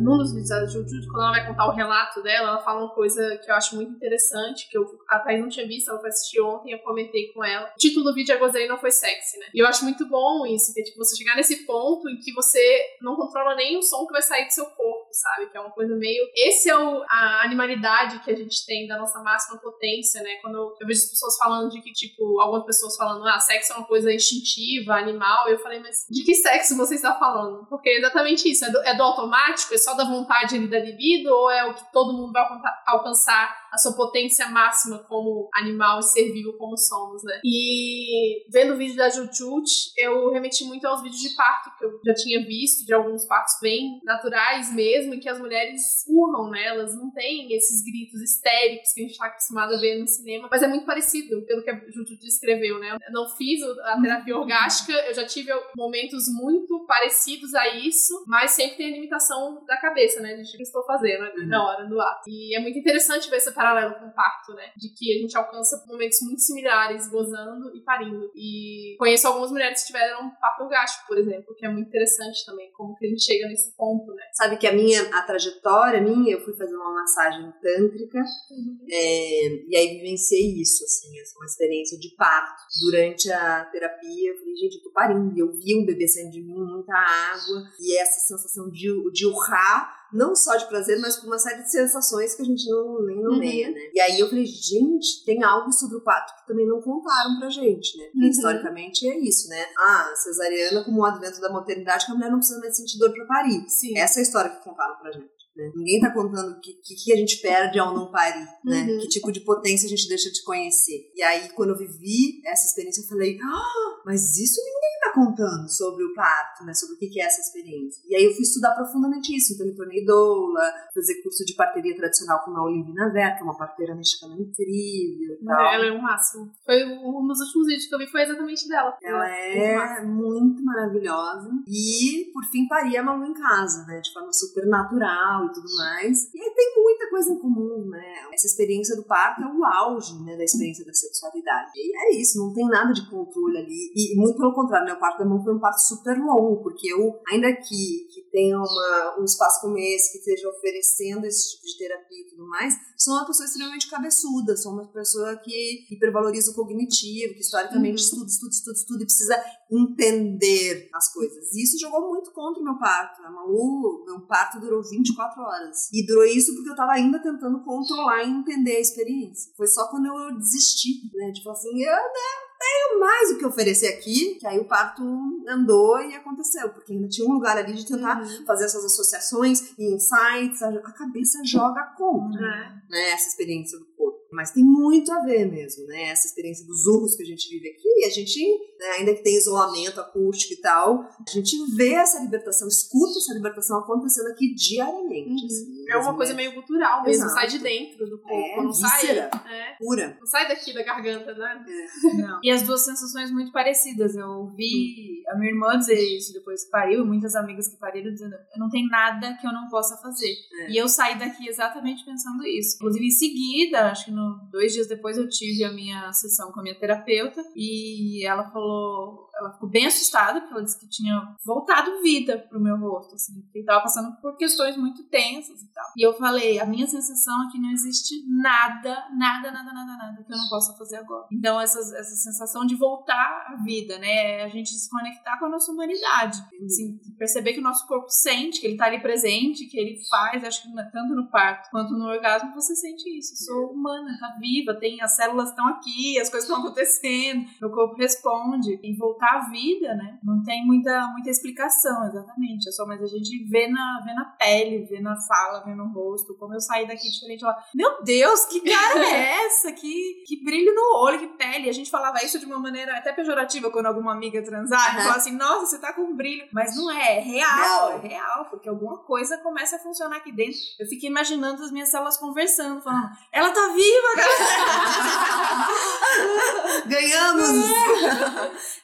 Num dos vídeos da Juju, quando ela vai contar o relato dela, ela fala uma coisa que eu acho muito interessante, que eu, a Thaís não tinha visto, ela foi assistir ontem, eu comentei com ela. O título do vídeo é Gozei não foi sexy, né? E eu acho muito bom isso, que é tipo, você chegar nesse ponto em que você não controla nem o som que vai sair do seu corpo, sabe? Que é uma coisa meio. Esse é o, a animalidade que a gente tem da nossa máxima potência, né? Quando eu, eu vejo as pessoas falando de que, tipo, algumas pessoas falando, ah, sexo é uma coisa instintiva, animal, eu falei, mas de que sexo você está falando? Porque é exatamente isso, é do, é do automático, é só da vontade ali da libido, ou é o que todo mundo vai alcançar a sua potência máxima como animal e ser vivo como somos, né? E vendo o vídeo da Jujut, eu remeti muito aos vídeos de parto que eu já tinha visto, de alguns partos bem naturais mesmo, em que as mulheres urram, né? Elas não têm esses gritos histéricos que a gente está acostumado a ver no cinema, mas é muito parecido pelo que a Jujut descreveu, né? Eu não fiz a terapia orgástica, eu já tive momentos muito parecidos a isso, mas sempre tem a limitação da cabeça, né? De o que estou fazendo uhum. na hora do ato. E é muito interessante ver essa paralelo com o parto, né? De que a gente alcança momentos muito similares, gozando e parindo. E conheço algumas mulheres que tiveram parto orgástico, por exemplo, que é muito interessante também, como que a gente chega nesse ponto, né? Sabe que a minha, a trajetória minha, eu fui fazer uma massagem tântrica uhum. é, e aí vivenciei isso, assim, uma experiência de parto. Durante a terapia, eu falei, gente, eu tô parindo. E eu vi um bebê saindo de mim, muita água, e essa sensação de, de urrar não só de prazer, mas por uma série de sensações que a gente não nem nomeia, uhum. né? E aí eu falei, gente, tem algo sobre o parto que também não contaram pra gente, né? Porque uhum. historicamente é isso, né? Ah, cesariana como o advento da maternidade, que a mulher não precisa mais sentir dor pra parir. Sim. Essa é a história que contaram pra gente. Né? Ninguém tá contando o que, que, a gente perde ao não parir, né? Uhum. Que tipo de potência a gente deixa de conhecer. E aí, quando eu vivi essa experiência, eu falei, ah, mas isso ninguém contando sobre o parto, né? Sobre o que, é essa experiência. E aí eu fui estudar profundamente isso. Então, me tornei doula, fazer curso de parteria tradicional com a Olivina Ver, que é uma parteira mexicana incrível e tal. Ela é um máximo. Foi um dos últimos vídeos que eu vi, foi exatamente dela. Ela é muito maravilhosa. E, por fim, paria a Malu em casa, né? De forma super natural e tudo mais. E aí tem muita coisa em comum, né? Essa experiência do parto é o auge, né, da experiência da sexualidade. E é isso, não tem nada de controle ali. E muito pelo contrário, né? O parto da mão foi um parto super longo, porque eu, ainda que, que tenha uma, um espaço como esse, que esteja oferecendo esse tipo de terapia e tudo mais, sou uma pessoa extremamente cabeçuda, sou uma pessoa que hipervaloriza o cognitivo, que historicamente uhum. estuda, estuda, estuda, estuda e precisa entender as coisas. E isso jogou muito contra o meu parto. A Malu, meu parto durou 24 horas. E durou isso porque eu tava ainda tentando controlar e entender a experiência. Foi só quando eu desisti, né? Falar assim, eu não tenho mais o que oferecer aqui, que aí o parto andou e aconteceu, porque ainda tinha um lugar ali de tentar uhum. fazer essas associações e insights, a, cabeça joga contra, uhum. né, essa experiência do. Mas tem muito a ver mesmo, né? Essa experiência dos urros que a gente vive aqui, a gente, né, ainda que tem isolamento acústico e tal, a gente vê essa libertação, escuta essa libertação acontecendo aqui diariamente. Uhum. Assim, é uma coisa meio cultural mesmo, Exato. sai de dentro do corpo, é, não víscera, sai. É, pura. Não sai daqui da garganta, né? É. Não. E as duas sensações muito parecidas. Eu ouvi a minha irmã dizer isso depois que pariu, muitas amigas que pariram dizendo: eu não tenho nada que eu não possa fazer. É. E eu saí daqui exatamente pensando isso. Inclusive, em seguida, acho que no, dois dias depois, eu tive a minha sessão com a minha terapeuta e ela falou ela ficou bem assustada, porque ela disse que tinha voltado vida pro meu rosto, assim, que tava passando por questões muito tensas e tal. E eu falei, a minha sensação é que não existe nada, nada, nada, nada, nada que eu não possa fazer agora. Então, essa, essa sensação de voltar à vida, né, é a gente se conectar com a nossa humanidade, assim, perceber que o nosso corpo sente, que ele tá ali presente, que ele faz, acho que tanto no parto quanto no orgasmo, você sente isso. Eu sou humana, tá viva, tem, as células estão aqui, as coisas estão acontecendo, meu corpo responde. E voltar a vida, né? Não tem muita, muita explicação, exatamente. É só mais a gente vê na, vê na pele, vê na fala, vê no rosto. Como eu saí daqui diferente lá, meu Deus, que cara é essa? Que, que brilho no olho, que pele. A gente falava isso de uma maneira até pejorativa quando alguma amiga transava. Uhum. Falava assim, nossa, você tá com brilho. Mas não é, é real, é real, porque alguma coisa começa a funcionar aqui dentro. Eu fiquei imaginando as minhas células conversando, falando, ela tá viva, galera! Ganhamos!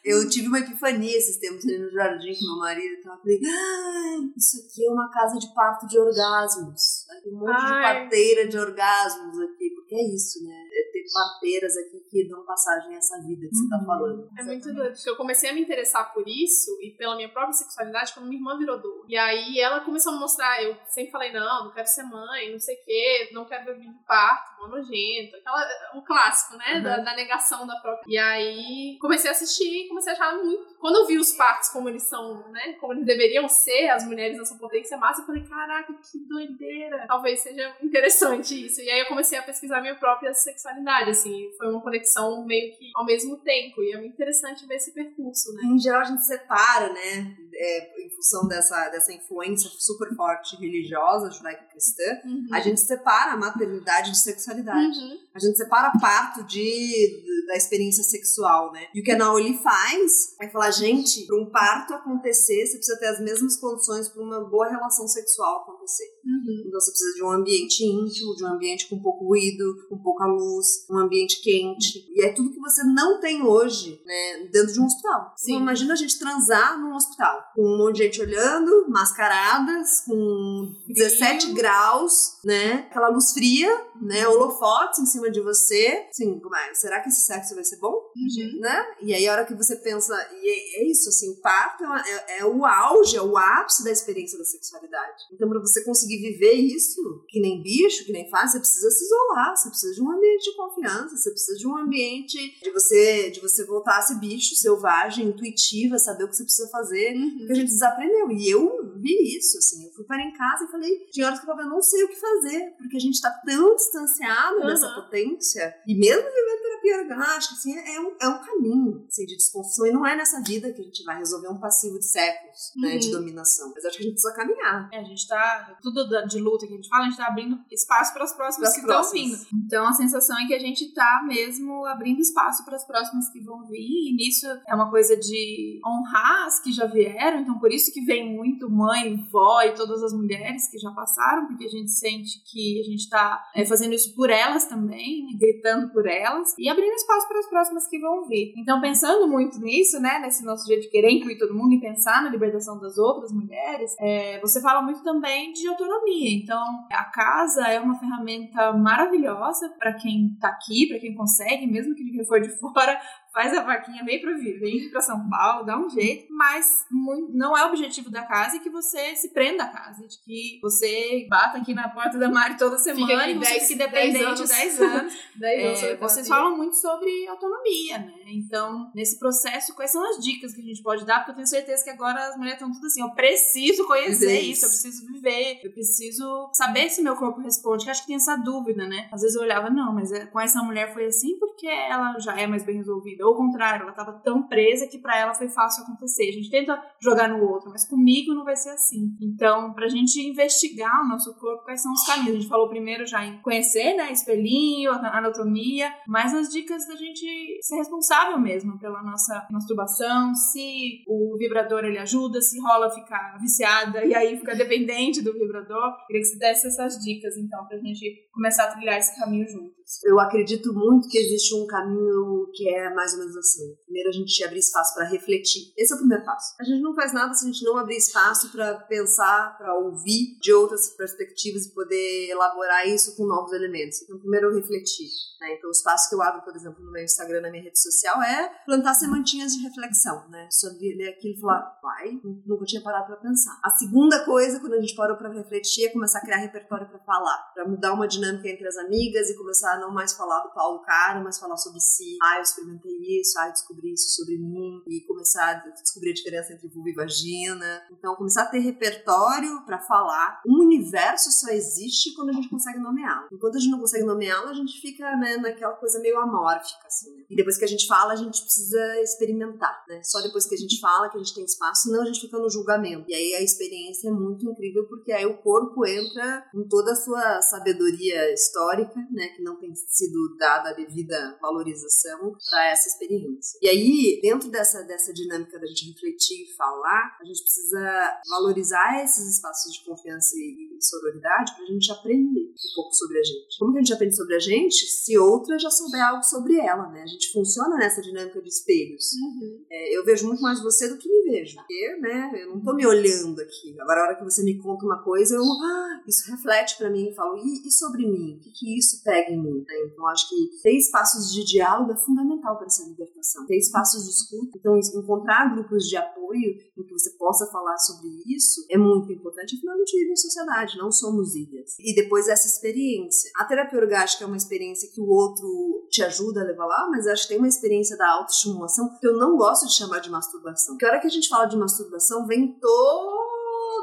Eu tive uma epifania esses tempos ali no jardim com meu marido e tal. Falei, ah, isso aqui é uma casa de parto de orgasmos. Um monte Ai. de parteira de orgasmos aqui, porque é isso, né? Parteiras aqui que dão passagem a essa vida que você tá Uhum. falando. É muito doido, porque eu comecei a me interessar por isso e pela minha própria sexualidade quando minha irmã virou dor. E aí ela começou a me mostrar, eu sempre falei, não, não quero ser mãe, não sei o quê, não quero ver vídeo de parto, mó nojento, aquela, o clássico, né, Uhum. da, da negação da própria. E aí comecei a assistir, comecei a achar muito. Quando eu vi os partos como eles são, né, como eles deveriam ser, as mulheres na sua potência máxima, eu falei, caraca, que doideira. Talvez seja interessante isso. E aí eu comecei a pesquisar minha própria sexualidade, assim, foi uma conexão meio que ao mesmo tempo. E é muito interessante ver esse percurso, né? Em geral, a gente separa, né, é, em função dessa, dessa influência super forte religiosa, judaico-cristã, Uhum. a gente separa a maternidade de sexualidade. Uhum. A gente separa parto de, de- da experiência sexual, né? E o que a Naoli faz é falar, gente, para um parto acontecer, você precisa ter as mesmas condições para uma boa relação sexual acontecer. Uhum. Então você precisa de um ambiente íntimo, de um ambiente com pouco ruído, com pouca luz, um ambiente quente. E é tudo que você não tem hoje, né, dentro de um hospital. Sim. Então, imagina a gente transar num hospital, com um monte de gente olhando, mascaradas, com 17 graus, né? Aquela luz fria, né? Holofotes em cima de você. Sim, é? Será que esse sexo vai ser bom? Uhum. né? E aí a hora que você pensa, e é, é isso, assim, o parto é, é- é o auge, é o ápice da experiência da sexualidade. Então, para você conseguir viver isso, que nem bicho, que nem faz, você precisa se isolar, você precisa de um ambiente de confiança, você precisa de um ambiente de você, de você voltar a ser bicho, selvagem, intuitiva, saber o que você precisa fazer. Uhum. Porque a gente desaprendeu. E eu vi isso, assim. Eu fui para em casa e falei, tinha horas que eu falava, eu não sei o que fazer, porque a gente tá tão distanciado Uhum. dessa potência. E mesmo vivendo terapia orgástica, assim, é um, é um caminho assim, de desconstrução. E não é nessa vida que a gente vai resolver um passivo de séculos né, de Uhum. dominação. Mas acho que a gente precisa caminhar. É, a gente tá. Tudo de luta que a gente fala, a gente tá abrindo espaço para as próximas que estão vindo. Então a sensação é que a gente tá mesmo abrindo espaço para as próximas que vão vir. E nisso é uma coisa de honrar as que já vieram. Então por isso que vem muito mãe, vó e todas as mulheres que já passaram, porque a gente sente que a gente tá é, fazendo isso por elas também, né, gritando por elas e abrindo espaço para as próximas que vão vir. Então pensando muito nisso, né, nesse nosso jeito de querer incluir todo mundo e pensar na libertação das outras mulheres, é, você fala muito também de autonomia. Então, a casa é uma ferramenta maravilhosa para quem tá aqui, para quem consegue, mesmo que quem for de fora, faz a vaquinha, vem pra vir, vem pra São Paulo, dá um jeito, mas muito- não é o objetivo da casa e que você se prenda à casa, de que você bata aqui na porta da Mari toda semana e você 10 fique dependente 10 10 anos. anos. Daí eu sou É, da vocês falam muito sobre autonomia, né? Então, nesse processo, quais são as dicas que a gente pode dar? Porque eu tenho certeza que agora as mulheres estão tudo assim, eu preciso conhecer Viver isso, eu isso. preciso viver, eu preciso saber se meu corpo responde, que acho que tem essa dúvida, né? Às vezes eu olhava, não, mas é- com essa mulher foi assim porque ela já é mais bem resolvida. Ou ao contrário, ela estava tão presa que para ela foi fácil acontecer. A gente tenta jogar no outro, mas comigo não vai ser assim. Então, pra gente investigar o nosso corpo, quais são os caminhos? A gente falou primeiro já em conhecer, né? Espelhinho, anatomia, mas as dicas da gente ser responsável mesmo pela nossa masturbação, se o vibrador ele ajuda, se rola ficar viciada e aí fica dependente do vibrador. Queria que você desse essas dicas, então, pra gente começar a trilhar esse caminho juntos. Eu acredito muito que existe um caminho que é mais ou menos assim. Primeiro a gente abrir espaço para refletir. Esse é o primeiro passo. A gente não faz nada se a gente não abrir espaço para pensar, para ouvir de outras perspectivas e poder elaborar isso com novos elementos. Então, primeiro refletir. Né? Então, o espaço que eu abro, por exemplo, no meu Instagram, na minha rede social, é plantar sementinhas de reflexão, né? Sobre ler aquilo e falar, vai, nunca tinha parado para pensar. A segunda coisa, quando a gente parou para refletir, é começar a criar repertório para falar, para mudar uma dinâmica entre as amigas e começar a não mais falar do Paulo Caro, mas falar sobre si. Ah, eu experimentei isso, ah, descobri isso sobre mim, e começar a descobrir a diferença entre vulva e vagina. Então, começar a ter repertório para falar. Um universo só existe quando a gente consegue nomeá-lo. Enquanto a gente não consegue nomeá-lo, a gente fica né, naquela coisa meio amórfica, assim. Né? E depois que a gente fala, a gente precisa experimentar, né? Só depois que a gente fala que a gente tem espaço, senão a gente fica no julgamento. E aí a experiência é muito incrível, porque aí o corpo entra em toda a sua sabedoria histórica, né? Que não tem sido dada a devida valorização para essa experiência. E aí, dentro dessa, dessa dinâmica da gente refletir e falar, a gente precisa valorizar esses espaços de confiança e sororidade para a gente aprender. um pouco sobre a gente. Como que a gente aprende sobre a gente se outra já souber algo sobre ela, né? A gente funciona nessa dinâmica de espelhos. Uhum. É, eu vejo muito mais você do que me vejo. Porque, né, eu não tô me olhando aqui. Agora, a hora que você me conta uma coisa, eu, ah, isso reflete para mim e falo, e, e, sobre mim? O que, que isso pega em mim? Então, acho que ter espaços de diálogo é fundamental para essa libertação. Ter espaços de escuta. Então, encontrar grupos de apoio em que você possa falar sobre isso é muito importante. Afinal, a gente vive em sociedade, não somos ilhas. E depois essa experiência. A terapia orgástica é uma experiência que o outro te ajuda a levar lá, mas acho que tem uma experiência da autoestimulação que eu não gosto de chamar de masturbação. Porque a hora que a gente fala de masturbação, vem todo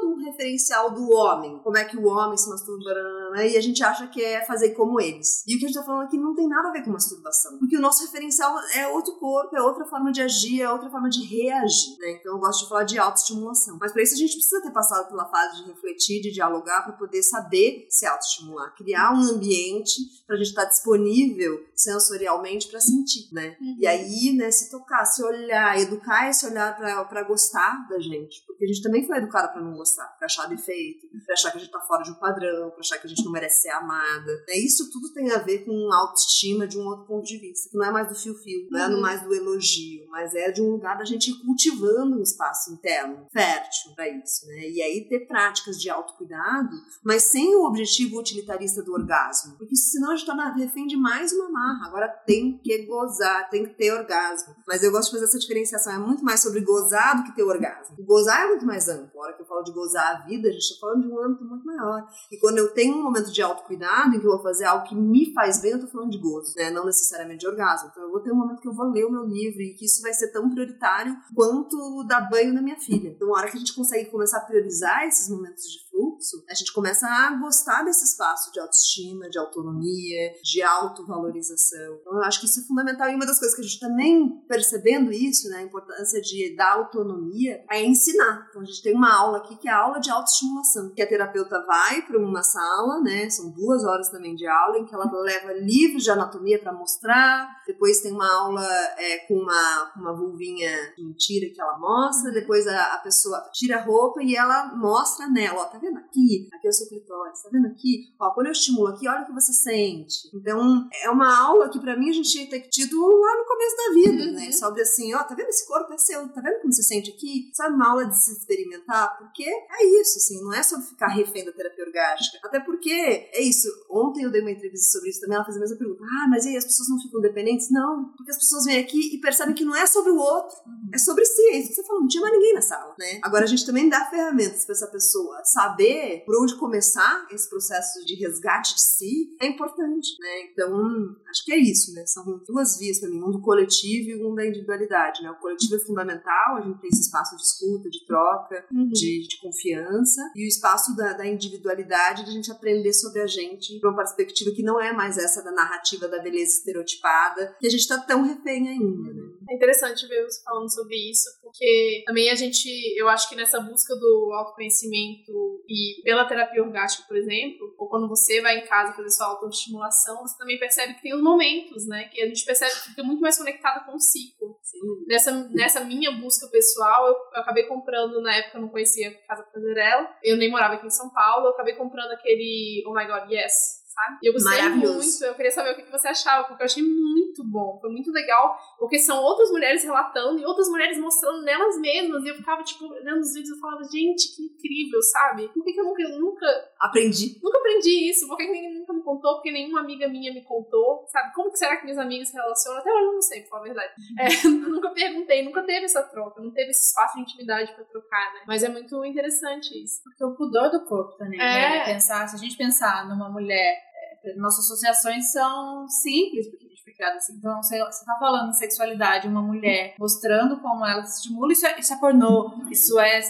um referencial do homem. Como é que o homem se masturba, e a gente acha que é fazer como eles. E o que a gente tá falando aqui não tem nada a ver com masturbação. Porque o nosso referencial é outro corpo, é outra forma de agir, é outra forma de reagir, né? Então eu gosto de falar de autoestimulação. Mas para isso a gente precisa ter passado pela fase de refletir, de dialogar, para poder saber se autoestimular. Criar um ambiente pra gente estar tá disponível sensorialmente para sentir, né? Uhum. E aí, né, se tocar, se olhar, educar esse olhar para gostar da gente. Porque a gente também foi educado para não gostar, pra achar defeito, pra achar que a gente tá fora de um padrão, pra achar que a gente não merece ser amada. Né? Isso tudo tem a ver com autoestima de um outro ponto de vista, que não é mais do fio-fio, não é uhum. mais do elogio, mas é de um lugar da gente ir cultivando um espaço interno fértil para isso, né? E aí ter práticas de autocuidado, mas sem o objetivo utilitarista do orgasmo, porque senão a gente tá refém de mais uma marra. Agora tem que gozar, tem que ter orgasmo. Mas eu gosto de fazer essa diferenciação, é muito mais sobre gozar do que ter orgasmo. O gozar é muito mais amplo. A hora que eu falo de gozar a vida, a gente está falando de um âmbito muito maior. E quando eu tenho um momento de autocuidado, em que eu vou fazer algo que me faz bem, eu tô falando de gozo, né? Não necessariamente de orgasmo. Então eu vou ter um momento que eu vou ler o meu livro e que isso vai ser tão prioritário quanto dar banho na minha filha. Então, a hora que a gente consegue começar a priorizar esses momentos de fluxo, a gente começa a gostar desse espaço de autoestima, de autonomia, de autovalorização. Então, eu acho que isso é fundamental. E uma das coisas que a gente também percebendo isso, né, a importância de dar autonomia, é ensinar. Então, a gente tem uma aula aqui que é a aula de autoestimulação, que a terapeuta vai para uma sala, né, são duas horas também de aula, em que ela leva livros de anatomia para mostrar, depois tem uma aula é, com uma, uma vulvinha de mentira que ela mostra, depois a, a pessoa tira a roupa e ela mostra nela, ó, tá vendo aqui? Aqui é o seu clitóris, tá vendo aqui? Ó, quando eu estimulo aqui, olha o que você sente. Então, é uma aula que para mim a gente tinha que ter tido lá no começo da vida, uhum. né? Sobre assim, ó, tá vendo esse corpo é seu, tá vendo como você sente aqui? Sabe, uma aula de se experimentar, porque é isso, assim, não é sobre ficar refém da terapia orgástica. Até porque, é isso, ontem eu dei uma entrevista sobre isso também, ela fez a mesma pergunta. Ah, mas aí as pessoas não ficam dependentes? Não, porque as pessoas vêm aqui e percebem que não é sobre o outro, é sobre si. É isso que você falou, não tinha mais ninguém na sala, né? Agora a gente também dá ferramentas para essa pessoa saber por onde começar esse processo de resgate de si é importante, né? Então, acho que é isso, né? São duas vias para mim, um do coletivo e um da individualidade, né? O coletivo é fundamental, a gente tem esse espaço de escuta, de troca, uhum. de, de, confiança, e o espaço da, da individualidade, de a gente aprender sobre a gente para uma perspectiva que não é mais essa da narrativa da beleza estereotipada, que a gente está tão refém ainda, né? É interessante ver você falando sobre isso, porque também a gente, eu acho que nessa busca do autoconhecimento e pela terapia orgástica, por exemplo, ou quando você vai em casa fazer sua autoestimulação, você também percebe que tem os momentos, né? Que a gente percebe que fica muito mais conectada com o ciclo. Nessa, nessa minha busca pessoal, eu, eu, acabei comprando, na época eu não conhecia Casa Prazerela, eu nem morava aqui em São Paulo, eu acabei comprando aquele Oh My God, Yes, sabe? E eu gostei muito, eu queria saber o que você achava, porque eu achei muito bom, foi muito legal, porque são outras mulheres relatando e outras mulheres mostrando nelas mesmas, e eu ficava, tipo, olhando os vídeos e falava, gente, que incrível, sabe? Por que, que eu nunca, nunca... Aprendi. Nunca aprendi isso, por que, que ninguém nunca me contou, porque nenhuma amiga minha me contou, sabe? Como que será que minhas amigas se relacionam? Até hoje eu não sei, por falar a verdade. É, nunca perguntei, nunca teve essa troca, não teve esse espaço de intimidade pra trocar, né? Mas é muito interessante isso. Porque o pudor do corpo também, né? é. né? Pensar, se a gente pensar numa mulher nossas associações são simples, porque a gente foi criada assim. Então, você, você tá falando de sexualidade, uma mulher mostrando como ela se estimula, isso é, isso é pornô, isso é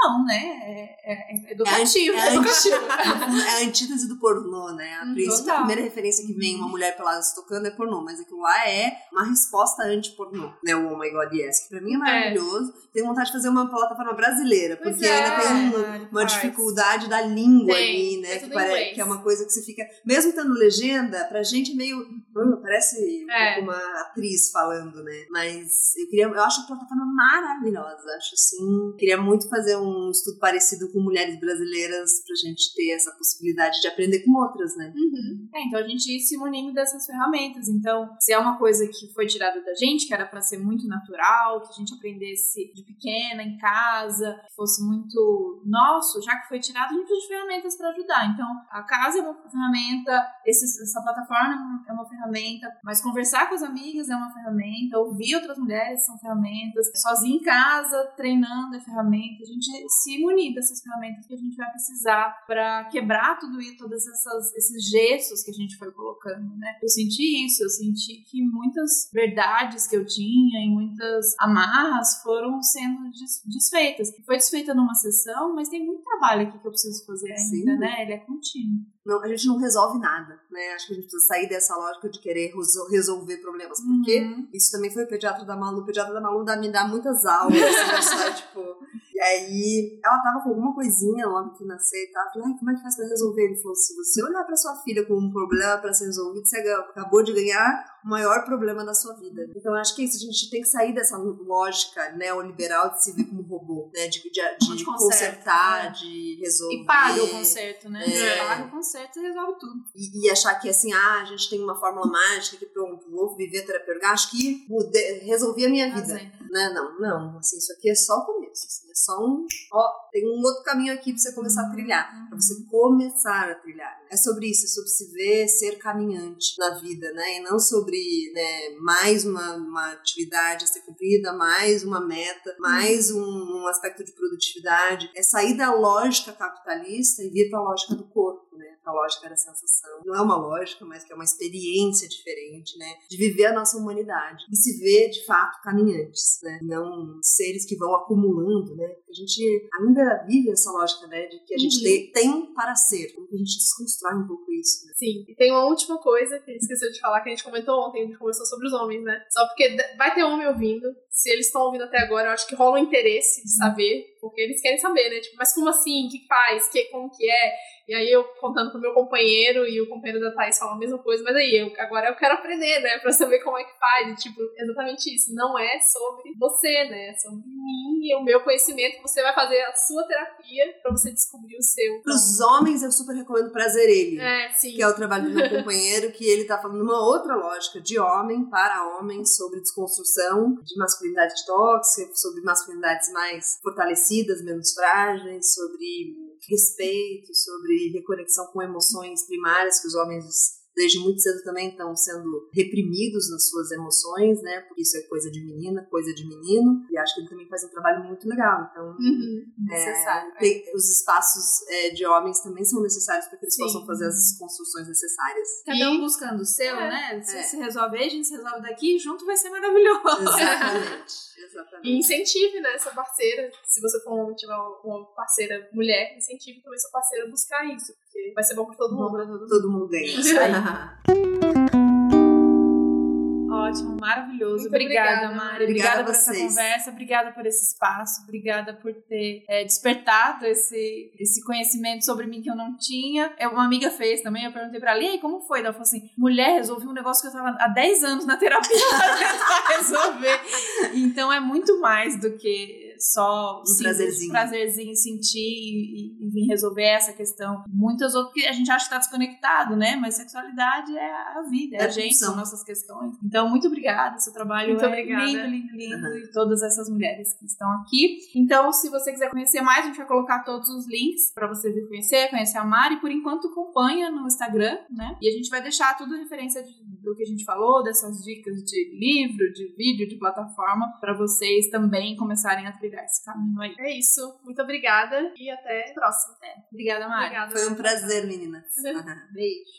não, né? É, é, é educativo. É, é, educativo. é a antítese do pornô, né? A, hum, a primeira referência que vem uma mulher pelada se tocando é pornô, mas aquilo lá é uma resposta anti-pornô, né? O Oh My God Yes, que pra mim é, é. maravilhoso. Tenho vontade de fazer uma plataforma brasileira, porque ainda tem um, uma dificuldade da língua tem, ali, né? Que, parece, que, é uma coisa que você fica. Mesmo tendo legenda, pra gente é meio. Hum, parece uma atriz falando, né? Mas eu queria. Eu acho a plataforma maravilhosa. Acho assim. Queria muito fazer um um estudo parecido com mulheres brasileiras pra gente ter essa possibilidade de aprender com outras, né? Uhum. É, então a gente ir se munindo dessas ferramentas. Então, se é uma coisa que foi tirada da gente, que era para ser muito natural, que a gente aprendesse de pequena, em casa, que fosse muito nosso, já que foi tirado, a gente precisa de ferramentas para ajudar. Então, a casa é uma ferramenta, essa plataforma é uma ferramenta, mas conversar com as amigas é uma ferramenta, ouvir outras mulheres são ferramentas, sozinho em casa, treinando é ferramenta. A gente se munir dessas ferramentas que a gente vai precisar para quebrar tudo isso, todos esses gestos que a gente foi colocando, né? Eu senti isso, eu senti que muitas verdades que eu tinha e muitas amarras foram sendo desfeitas. Foi desfeita numa sessão, mas tem muito trabalho aqui que eu preciso fazer ainda, Sim. né? Ele é contínuo. Não, a gente não resolve nada, né? Acho que a gente precisa sair dessa lógica de querer resolver problemas, porque uhum. isso também foi o pediatra da Malu. O pediatra da Malu me dá muitas aulas, né? tipo, e aí, ela tava com alguma coisinha logo que nasceu e tal. Eu falei, como é que faz pra resolver? Ele falou: se você olhar pra sua filha como um problema pra ser resolvido, você acabou de ganhar o maior problema da sua vida. Então, acho que é isso. A gente tem que sair dessa lógica neoliberal de se ver como robô, né? De, de, de, de consertar, né? de resolver. E paga o conserto, né? É. Paga o conserto e resolve tudo. E, e, achar que, assim, ah, a gente tem uma fórmula mágica que pronto, vou viver terapêutica. Acho que resolvi a minha vida. Né? Não, não. Assim, isso aqui é só o começo. Assim, é só um. Ó, tem um outro caminho aqui pra você começar a trilhar. Uhum. Pra você começar a trilhar. É sobre isso, é sobre se ver ser caminhante na vida, né? E não sobre né, mais uma, uma atividade a ser cumprida, mais uma meta, mais um, um aspecto de produtividade. É sair da lógica capitalista e vir para a lógica do corpo? A lógica da sensação. Não é uma lógica, mas que é uma experiência diferente, né? De viver a nossa humanidade e se ver de fato caminhantes, né? Não seres que vão acumulando, né? A gente ainda vive essa lógica, né? De que a gente uhum. tem para ser, como que a gente desconstrói um pouco isso. Né? Sim, e tem uma última coisa que a gente esqueceu de falar que a gente comentou ontem, a gente conversou sobre os homens, né? Só porque vai ter homem ouvindo. Se eles estão ouvindo até agora, eu acho que rola um interesse de saber, porque eles querem saber, né? Tipo, mas como assim? O que faz? Que, como que é? E aí eu contando pro meu companheiro e o companheiro da Thais fala a mesma coisa, mas aí eu, agora eu quero aprender, né? Pra saber como é que faz. E, tipo, exatamente isso. Não é sobre você, né? É sobre mim e o meu conhecimento. Você vai fazer a sua terapia pra você descobrir o seu. Pros homens, eu super recomendo Prazer Ele. É, sim. Que é o trabalho do meu companheiro, que ele tá falando uma outra lógica de homem para homem sobre desconstrução de masculinidade tóxica, sobre masculinidades mais fortalecidas, menos frágeis, sobre respeito, sobre reconexão com emoções primárias que os homens desde muito cedo também estão sendo reprimidos nas suas emoções, né? Porque isso é coisa de menina, coisa de menino. E acho que ele também faz um trabalho muito legal. Então, uhum, é, necessário. É, tem, os espaços é, de homens também são necessários para que eles Sim. possam fazer as construções necessárias. Cada um buscando o seu, é, né? Se, é. se resolve aí, a gente se resolve daqui, junto vai ser maravilhoso. Exatamente. Exatamente. E incentive, né, essa parceira. Se você for um tiver uma parceira mulher, incentive também sua parceira a buscar isso porque vai ser bom pra todo mundo. Bom pra todo, todo mundo ganha. Isso aí. Ótimo, maravilhoso. Muito obrigada, obrigada, Mari. Obrigada, obrigada por essa conversa, obrigada por esse espaço, obrigada por ter é, despertado esse, esse conhecimento sobre mim que eu não tinha. É, uma amiga fez também, eu perguntei pra ela, e aí, como foi? Ela falou assim: mulher, resolvi um negócio que eu tava há 10 anos na terapia pra tentar resolver. Então é muito mais do que só um prazerzinho. prazerzinho sentir e, e, vir resolver essa questão. Muitas outras que a gente acha que tá desconectado, né? Mas sexualidade é a vida, é, é a gente, são nossas questões. Então, muito obrigada. Seu trabalho muito é obrigada. lindo, lindo, lindo. Uhum. E todas essas mulheres que estão aqui. Então, se você quiser conhecer mais, a gente vai colocar todos os links para você vir conhecer, conhecer a Mari. Por enquanto, acompanha no Instagram, né? E a gente vai deixar tudo referência de, do que a gente falou, dessas dicas de livro, de vídeo, de plataforma, para vocês também começarem a trilhar esse caminho aí. É isso. Muito obrigada e até a próxima. É. Obrigada, Mari. Obrigada, Foi um prazer, meninas. Beijo.